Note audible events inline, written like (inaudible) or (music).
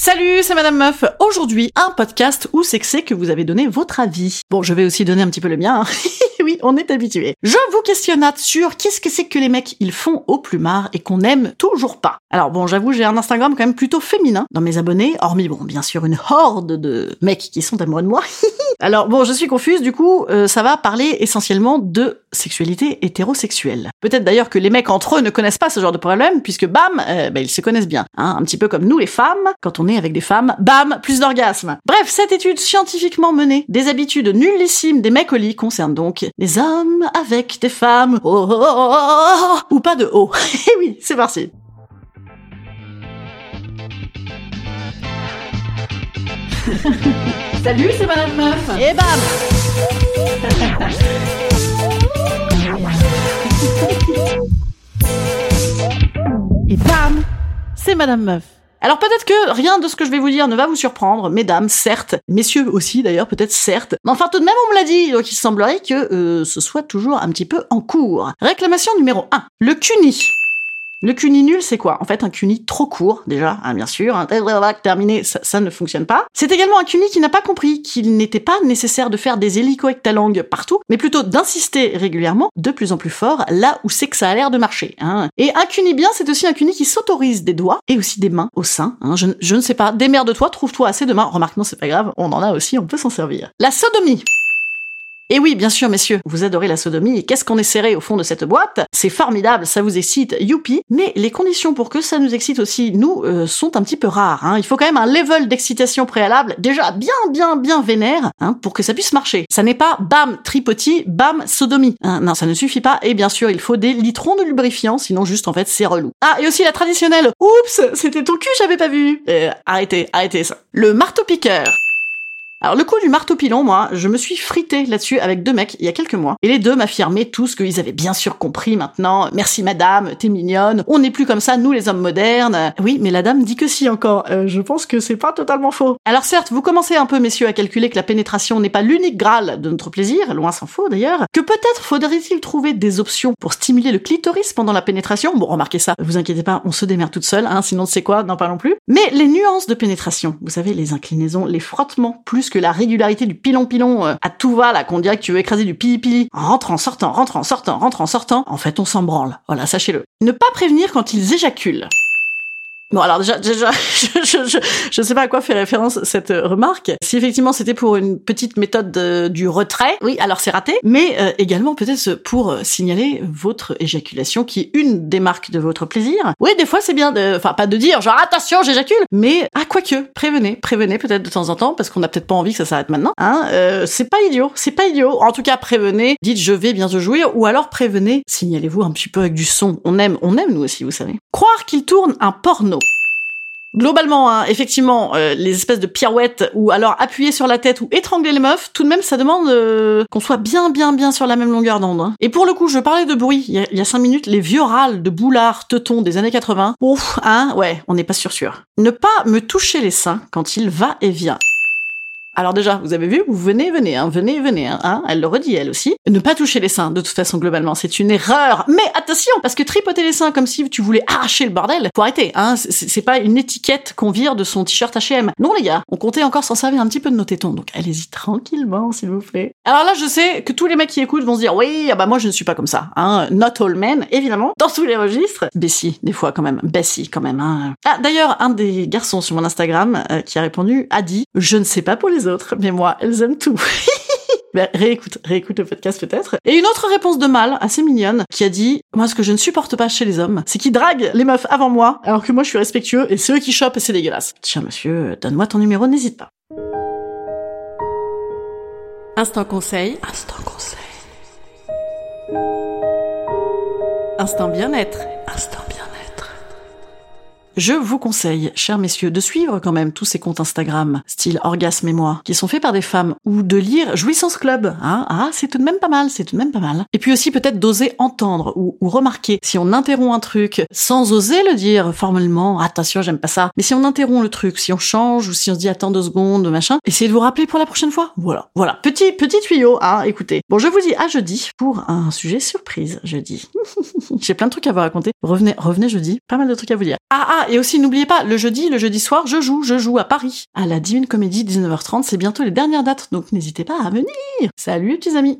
Salut, c'est Madame Meuf. Aujourd'hui, un podcast où c'est que c'est que vous avez donné votre avis. Bon, je vais aussi donner un petit peu le mien. hein. (laughs) (laughs) oui, on est habitué. Je vous questionnate sur qu'est-ce que c'est que les mecs ils font au plumard et qu'on aime toujours pas. Alors bon, j'avoue, j'ai un Instagram quand même plutôt féminin dans mes abonnés, hormis bon, bien sûr, une horde de mecs qui sont amoureux de moi. (laughs) Alors bon, je suis confuse, du coup, euh, ça va parler essentiellement de sexualité hétérosexuelle. Peut-être d'ailleurs que les mecs entre eux ne connaissent pas ce genre de problème, puisque bam, bah, ils se connaissent bien. Hein, un petit peu comme nous les femmes, quand on est avec des femmes, bam, plus d'orgasmes. Bref, cette étude scientifiquement menée des habitudes nullissimes des mecs au lit concerne donc les hommes avec des femmes, oh, oh, oh, oh, oh, oh, ou pas de haut. (laughs) Eh oui, c'est parti. (laughs) Salut, c'est Madame Meuf. Et bam (laughs) Et bam C'est Madame Meuf. Alors peut-être que rien de ce que je vais vous dire ne va vous surprendre, mesdames, certes, messieurs aussi d'ailleurs, peut-être certes, mais enfin tout de même on me l'a dit, donc il semblerait que euh, ce soit toujours un petit peu en cours. Réclamation numéro 1. Le CUNY. Le CUNY nul, c'est quoi? En fait, un CUNY trop court, déjà, hein, bien sûr. Un terminé, ça, ça ne fonctionne pas. C'est également un CUNY qui n'a pas compris qu'il n'était pas nécessaire de faire des hélicos avec ta langue partout, mais plutôt d'insister régulièrement, de plus en plus fort, là où c'est que ça a l'air de marcher. Hein. Et un CUNY bien, c'est aussi un CUNY qui s'autorise des doigts et aussi des mains au sein. Hein. Je, je ne sais pas, démerde-toi, trouve-toi assez de mains. Remarque, non, c'est pas grave, on en a aussi, on peut s'en servir. La sodomie. Et oui, bien sûr, messieurs, vous adorez la sodomie, qu'est-ce qu'on est serré au fond de cette boîte? C'est formidable, ça vous excite, youpi, mais les conditions pour que ça nous excite aussi, nous, euh, sont un petit peu rares. Hein. Il faut quand même un level d'excitation préalable déjà bien, bien, bien vénère, hein, pour que ça puisse marcher. Ça n'est pas bam, tripoti, bam, sodomie. Hein, non, ça ne suffit pas, et bien sûr, il faut des litrons de lubrifiant, sinon juste, en fait, c'est relou. Ah, et aussi la traditionnelle, oups, c'était ton cul, j'avais pas vu. Euh, arrêtez, arrêtez ça. Le marteau-piqueur. Alors le coup du marteau pilon, moi, je me suis frité là-dessus avec deux mecs il y a quelques mois. Et les deux m'affirmaient tous qu'ils avaient bien sûr compris maintenant. Merci madame, t'es mignonne. On n'est plus comme ça, nous les hommes modernes. Oui, mais la dame dit que si encore. Euh, je pense que c'est pas totalement faux. Alors certes, vous commencez un peu, messieurs, à calculer que la pénétration n'est pas l'unique graal de notre plaisir, loin s'en faut d'ailleurs. Que peut-être faudrait-il trouver des options pour stimuler le clitoris pendant la pénétration? Bon, remarquez ça, vous inquiétez pas, on se démerde toute seule, hein, sinon c'est quoi, n'en parlons plus. Mais les nuances de pénétration, vous savez, les inclinaisons, les frottements, plus que la régularité du pilon-pilon euh, à tout va, là, qu'on dirait que tu veux écraser du pili-pili, en sortant, rentre en sortant, rentre en sortant, en fait, on s'en branle. Voilà, sachez-le. Ne pas prévenir quand ils éjaculent. Bon alors déjà, déjà (laughs) je, je sais pas à quoi fait référence cette euh, remarque. Si effectivement c'était pour une petite méthode de- du retrait, oui alors c'est raté, mais euh, également peut-être pour euh, signaler votre éjaculation qui est une des marques de votre plaisir. Oui des fois c'est bien, enfin pas de dire genre attention j'éjacule, mais ah quoique prévenez, prévenez peut-être de temps en temps parce qu'on a peut-être pas envie que ça s'arrête maintenant. Hein, euh, c'est pas idiot, c'est pas idiot. En tout cas prévenez, dites je vais bien te jouir ou alors prévenez, signalez-vous un petit peu avec du son. On aime, on aime nous aussi vous savez. Croire qu'il tourne un porno. Globalement, hein, effectivement, euh, les espèces de pirouettes ou alors appuyer sur la tête ou étrangler les meufs, tout de même, ça demande euh, qu'on soit bien, bien, bien sur la même longueur d'onde. hein. Et pour le coup, je parlais de bruit il y, a, cinq minutes, les vieux râles de boulards teutons des années 80. Ouf, hein, ouais, on n'est pas sûr sûr. Ne pas me toucher les seins quand il va et vient. Alors déjà, vous avez vu, vous venez, venez, hein, venez, venez, hein, hein, elle le redit elle aussi. Ne pas toucher les seins, de toute façon, globalement, c'est une erreur. Mais attention, parce que tripoter les seins comme si tu voulais arracher le bordel, faut arrêter, hein, c'est pas une étiquette qu'on vire de son t-shirt H&M. Non les gars, on comptait encore s'en servir un petit peu de nos tétons, donc allez-y tranquillement, s'il vous plaît. Alors là, je sais que tous les mecs qui écoutent vont se dire, oui, ah bah moi je ne suis pas comme ça, hein, not all men, évidemment, dans tous les registres. Bessie, des fois quand même, Bessie quand même, hein. Ah, d'ailleurs, un des garçons sur mon Instagram euh, qui a répondu a dit, je ne sais pas pour les mais moi, elles aiment tout. (laughs) Ben, réécoute, réécoute le podcast peut-être. Et une autre réponse de mâle, assez mignonne, qui a dit, moi ce que je ne supporte pas chez les hommes, c'est qu'ils draguent les meufs avant moi, alors que moi je suis respectueux, et c'est eux qui chopent et c'est dégueulasse. Tiens monsieur, donne-moi ton numéro, n'hésite pas. Instant conseil. Instant conseil. Instant bien-être. Je vous conseille, chers messieurs, de suivre quand même tous ces comptes Instagram, style orgasme et moi, qui sont faits par des femmes, ou de lire Jouissance Club. Hein ah, c'est tout de même pas mal, c'est tout de même pas mal. Et puis aussi peut-être d'oser entendre ou, remarquer si on interrompt un truc sans oser le dire formellement, attention, j'aime pas ça. Mais si on interrompt le truc, si on change ou si on se dit attends deux secondes, machin, essayez de vous rappeler pour la prochaine fois. Voilà, voilà, petit petit tuyau, hein, écoutez. Bon, je vous dis à jeudi pour un sujet surprise jeudi. (laughs) J'ai plein de trucs à vous raconter. Revenez, revenez jeudi, pas mal de trucs à vous dire. Ah ah, et aussi n'oubliez pas, le jeudi, le jeudi soir, je joue, je joue à Paris, à la Divine Comédie 19h30, c'est bientôt les dernières dates, donc n'hésitez pas à venir. Salut petits amis